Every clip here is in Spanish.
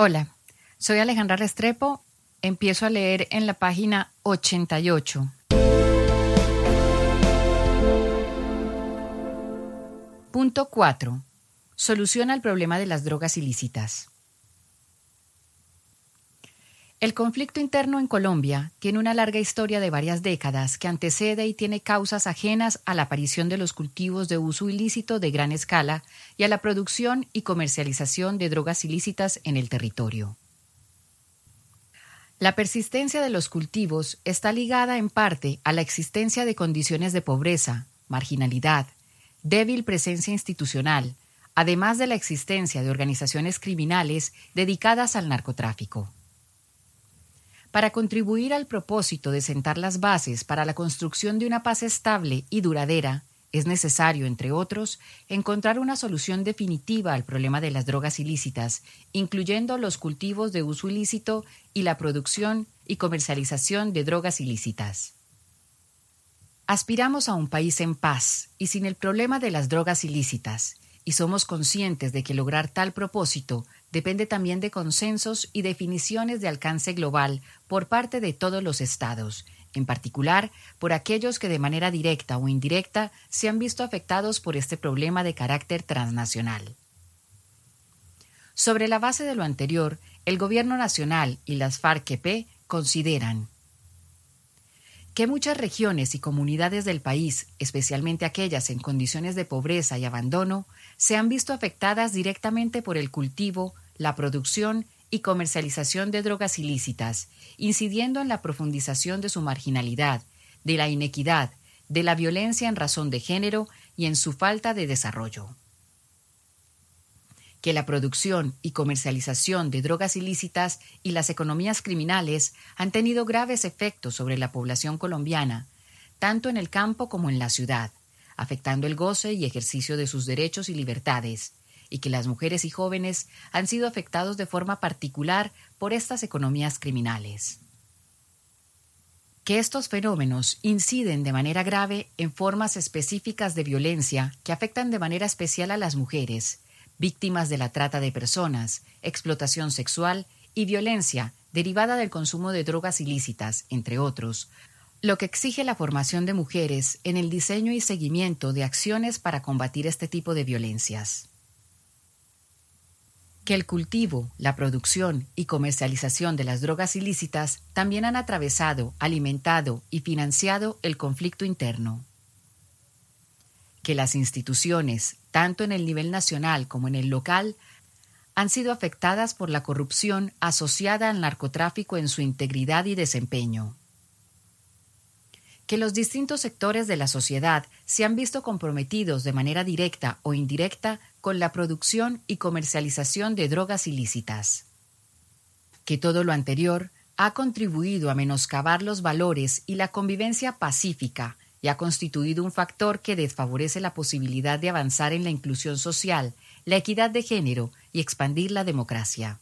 Hola, soy Alejandra Restrepo. Empiezo a leer en la página 88. Punto 4. Solución al problema de las drogas ilícitas. El conflicto interno en Colombia tiene una larga historia de varias décadas que antecede y tiene causas ajenas a la aparición de los cultivos de uso ilícito de gran escala y a la producción y comercialización de drogas ilícitas en el territorio. La persistencia de los cultivos está ligada en parte a la existencia de condiciones de pobreza, marginalidad, débil presencia institucional, además de la existencia de organizaciones criminales dedicadas al narcotráfico. Para contribuir al propósito de sentar las bases para la construcción de una paz estable y duradera, es necesario, entre otros, encontrar una solución definitiva al problema de las drogas ilícitas, incluyendo los cultivos de uso ilícito y la producción y comercialización de drogas ilícitas. Aspiramos a un país en paz y sin el problema de las drogas ilícitas, y somos conscientes de que lograr tal propósito depende también de consensos y definiciones de alcance global por parte de todos los estados, en particular por aquellos que de manera directa o indirecta se han visto afectados por este problema de carácter transnacional. Sobre la base de lo anterior, el Gobierno Nacional y las FARC-EP consideran que muchas regiones y comunidades del país, especialmente aquellas en condiciones de pobreza y abandono, se han visto afectadas directamente por el cultivo, la producción y comercialización de drogas ilícitas, incidiendo en la profundización de su marginalidad, de la inequidad, de la violencia en razón de género y en su falta de desarrollo. Que la producción y comercialización de drogas ilícitas y las economías criminales han tenido graves efectos sobre la población colombiana, tanto en el campo como en la ciudad, afectando el goce y ejercicio de sus derechos y libertades, y que las mujeres y jóvenes han sido afectados de forma particular por estas economías criminales. Que estos fenómenos inciden de manera grave en formas específicas de violencia que afectan de manera especial a las mujeres, víctimas de la trata de personas, explotación sexual y violencia derivada del consumo de drogas ilícitas, entre otros, lo que exige la formación de mujeres en el diseño y seguimiento de acciones para combatir este tipo de violencias. Que el cultivo, la producción y comercialización de las drogas ilícitas también han atravesado, alimentado y financiado el conflicto interno. Que las instituciones, tanto en el nivel nacional como en el local, han sido afectadas por la corrupción asociada al narcotráfico en su integridad y desempeño que los distintos sectores de la sociedad se han visto comprometidos de manera directa o indirecta con la producción y comercialización de drogas ilícitas. Que todo lo anterior ha contribuido a menoscabar los valores y la convivencia pacífica y ha constituido un factor que desfavorece la posibilidad de avanzar en la inclusión social, la equidad de género y expandir la democracia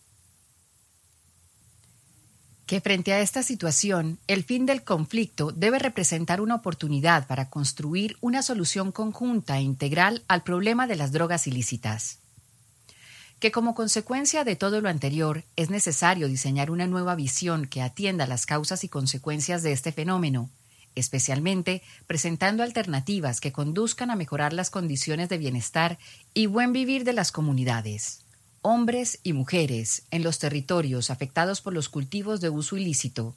que frente a esta situación, el fin del conflicto debe representar una oportunidad para construir una solución conjunta e integral al problema de las drogas ilícitas. Que como consecuencia de todo lo anterior es necesario diseñar una nueva visión que atienda las causas y consecuencias de este fenómeno, especialmente presentando alternativas que conduzcan a mejorar las condiciones de bienestar y buen vivir de las comunidades. Hombres y mujeres en los territorios afectados por los cultivos de uso ilícito,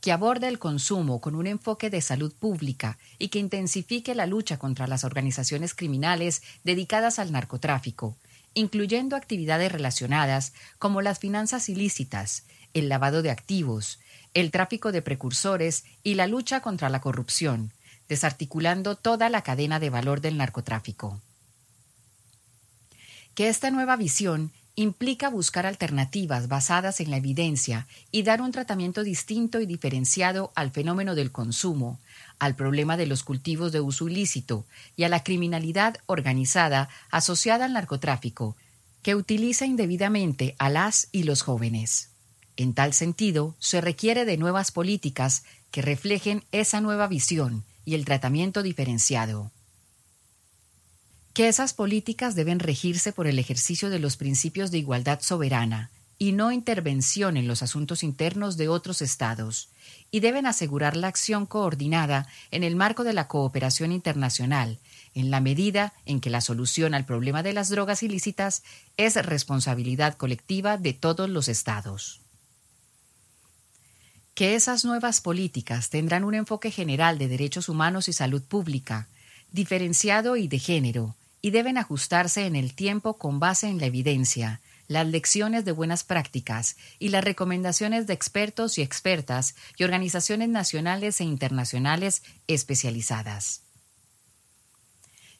que aborde el consumo con un enfoque de salud pública y que intensifique la lucha contra las organizaciones criminales dedicadas al narcotráfico, incluyendo actividades relacionadas como las finanzas ilícitas, el lavado de activos, el tráfico de precursores y la lucha contra la corrupción, desarticulando toda la cadena de valor del narcotráfico. Que esta nueva visión implica buscar alternativas basadas en la evidencia y dar un tratamiento distinto y diferenciado al fenómeno del consumo, al problema de los cultivos de uso ilícito y a la criminalidad organizada asociada al narcotráfico, que utiliza indebidamente a las y los jóvenes. En tal sentido, se requiere de nuevas políticas que reflejen esa nueva visión y el tratamiento diferenciado que esas políticas deben regirse por el ejercicio de los principios de igualdad soberana, y no intervención en los asuntos internos de otros estados, y deben asegurar la acción coordinada en el marco de la cooperación internacional, en la medida en que la solución al problema de las drogas ilícitas es responsabilidad colectiva de todos los estados. Que esas nuevas políticas tendrán un enfoque general de derechos humanos y salud pública, diferenciado y de género, y deben ajustarse en el tiempo con base en la evidencia, las lecciones de buenas prácticas y las recomendaciones de expertos y expertas y organizaciones nacionales e internacionales especializadas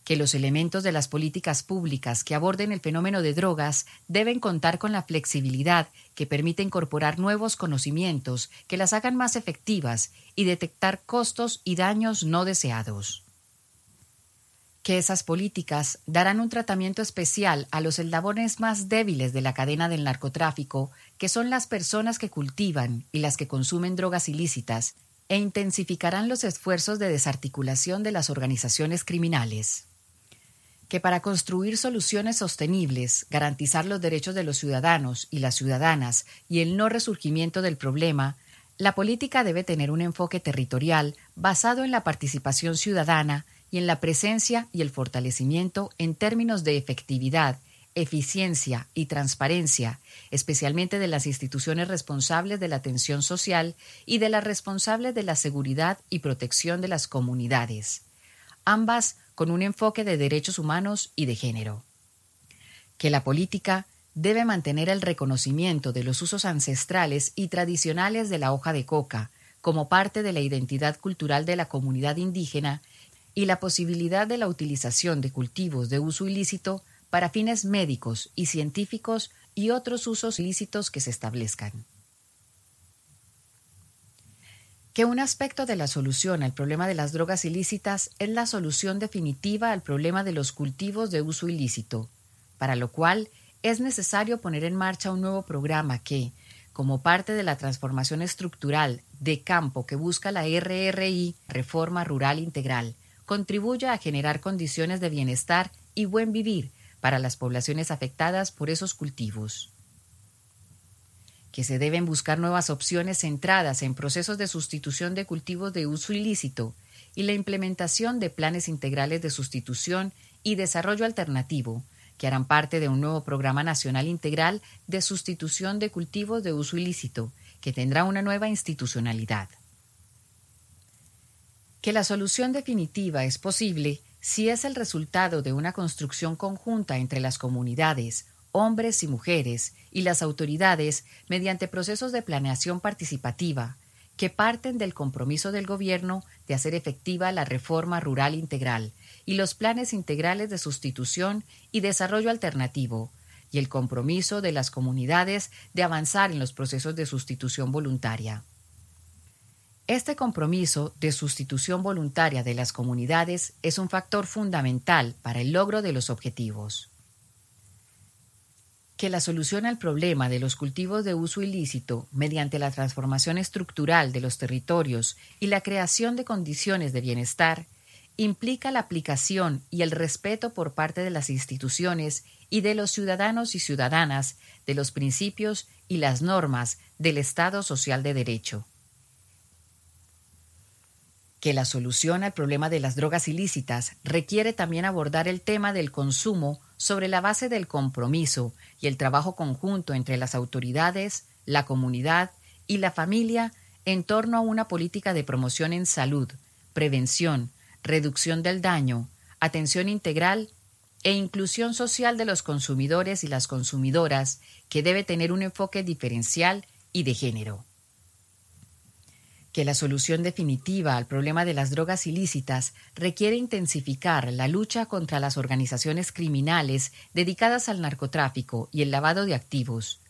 que los elementos de las políticas públicas que aborden el fenómeno de drogas deben contar con la flexibilidad que permite incorporar nuevos conocimientos que las hagan más efectivas y detectar costos y daños no deseados. Que esas políticas darán un tratamiento especial a los eslabones más débiles de la cadena del narcotráfico, que son las personas que cultivan y las que consumen drogas ilícitas, e intensificarán los esfuerzos de desarticulación de las organizaciones criminales que para construir soluciones sostenibles, garantizar los derechos de los ciudadanos y las ciudadanas y el no resurgimiento del problema, la política debe tener un enfoque territorial basado en la participación ciudadana y en la presencia y el fortalecimiento en términos de efectividad, eficiencia y transparencia, especialmente de las instituciones responsables de la atención social y de las responsables de la seguridad y protección de las comunidades. Ambas con un enfoque de derechos humanos y de género. Que la política debe mantener el reconocimiento de los usos ancestrales y tradicionales de la hoja de coca como parte de la identidad cultural de la comunidad indígena y la posibilidad de la utilización de cultivos de uso ilícito para fines médicos y científicos y otros usos ilícitos que se establezcan que un aspecto de la solución al problema de las drogas ilícitas es la solución definitiva al problema de los cultivos de uso ilícito, para lo cual es necesario poner en marcha un nuevo programa que, como parte de la transformación estructural de campo que busca la RRI, Reforma Rural Integral, contribuya a generar condiciones de bienestar y buen vivir para las poblaciones afectadas por esos cultivos que se deben buscar nuevas opciones centradas en procesos de sustitución de cultivos de uso ilícito y la implementación de planes integrales de sustitución y desarrollo alternativo, que harán parte de un nuevo programa nacional integral de sustitución de cultivos de uso ilícito, que tendrá una nueva institucionalidad. Que la solución definitiva es posible si es el resultado de una construcción conjunta entre las comunidades, hombres y mujeres y las autoridades mediante procesos de planeación participativa que parten del compromiso del Gobierno de hacer efectiva la reforma rural integral y los planes integrales de sustitución y desarrollo alternativo, y el compromiso de las comunidades de avanzar en los procesos de sustitución voluntaria. Este compromiso de sustitución voluntaria de las comunidades es un factor fundamental para el logro de los objetivos que la solución al problema de los cultivos de uso ilícito mediante la transformación estructural de los territorios y la creación de condiciones de bienestar implica la aplicación y el respeto por parte de las instituciones y de los ciudadanos y ciudadanas de los principios y las normas del Estado social de derecho. Que la solución al problema de las drogas ilícitas requiere también abordar el tema del consumo sobre la base del compromiso y el trabajo conjunto entre las autoridades, la comunidad y la familia en torno a una política de promoción en salud, prevención, reducción del daño, atención integral e inclusión social de los consumidores y las consumidoras que debe tener un enfoque diferencial y de género que la solución definitiva al problema de las drogas ilícitas requiere intensificar la lucha contra las organizaciones criminales dedicadas al narcotráfico y el lavado de activos,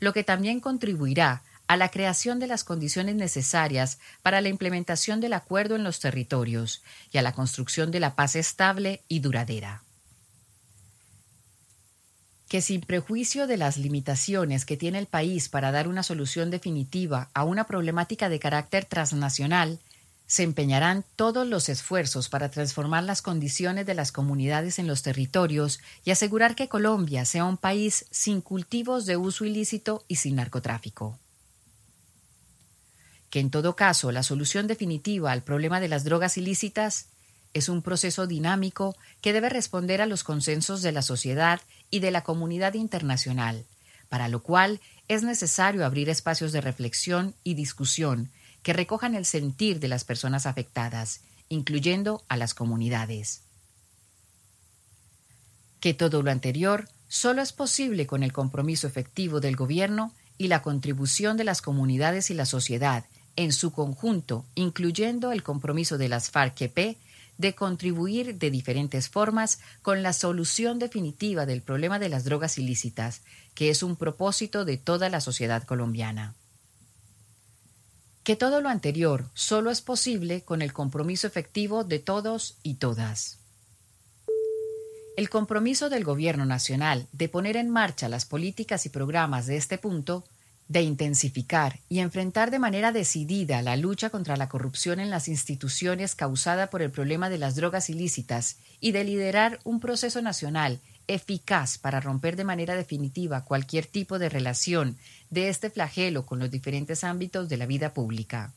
lo que también contribuirá a la creación de las condiciones necesarias para la implementación del acuerdo en los territorios y a la construcción de la paz estable y duradera que sin prejuicio de las limitaciones que tiene el país para dar una solución definitiva a una problemática de carácter transnacional, se empeñarán todos los esfuerzos para transformar las condiciones de las comunidades en los territorios y asegurar que Colombia sea un país sin cultivos de uso ilícito y sin narcotráfico. Que en todo caso la solución definitiva al problema de las drogas ilícitas es un proceso dinámico que debe responder a los consensos de la sociedad y de la comunidad internacional, para lo cual es necesario abrir espacios de reflexión y discusión que recojan el sentir de las personas afectadas, incluyendo a las comunidades. Que todo lo anterior solo es posible con el compromiso efectivo del gobierno y la contribución de las comunidades y la sociedad en su conjunto, incluyendo el compromiso de las FARC-EP de contribuir de diferentes formas con la solución definitiva del problema de las drogas ilícitas, que es un propósito de toda la sociedad colombiana. Que todo lo anterior solo es posible con el compromiso efectivo de todos y todas. El compromiso del Gobierno Nacional de poner en marcha las políticas y programas de este punto de intensificar y enfrentar de manera decidida la lucha contra la corrupción en las instituciones causada por el problema de las drogas ilícitas y de liderar un proceso nacional eficaz para romper de manera definitiva cualquier tipo de relación de este flagelo con los diferentes ámbitos de la vida pública.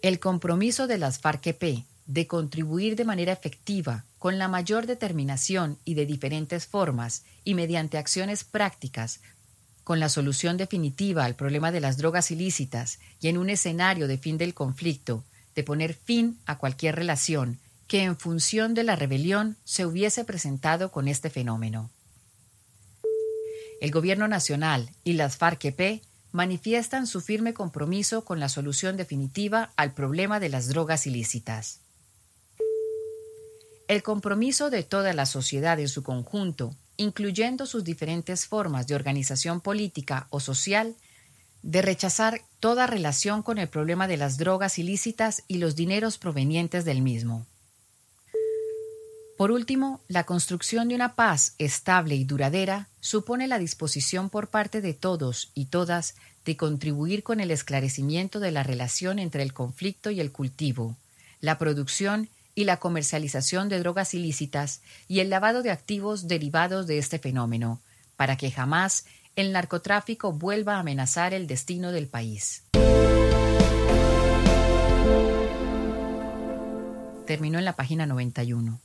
El compromiso de las FARC-EP de contribuir de manera efectiva, con la mayor determinación y de diferentes formas, y mediante acciones prácticas con la solución definitiva al problema de las drogas ilícitas y en un escenario de fin del conflicto, de poner fin a cualquier relación que en función de la rebelión se hubiese presentado con este fenómeno. El Gobierno Nacional y las FARC-EP manifiestan su firme compromiso con la solución definitiva al problema de las drogas ilícitas. El compromiso de toda la sociedad en su conjunto incluyendo sus diferentes formas de organización política o social, de rechazar toda relación con el problema de las drogas ilícitas y los dineros provenientes del mismo. Por último, la construcción de una paz estable y duradera supone la disposición por parte de todos y todas de contribuir con el esclarecimiento de la relación entre el conflicto y el cultivo, la producción y la comercialización de drogas ilícitas y el lavado de activos derivados de este fenómeno, para que jamás el narcotráfico vuelva a amenazar el destino del país. Terminó en la página 91.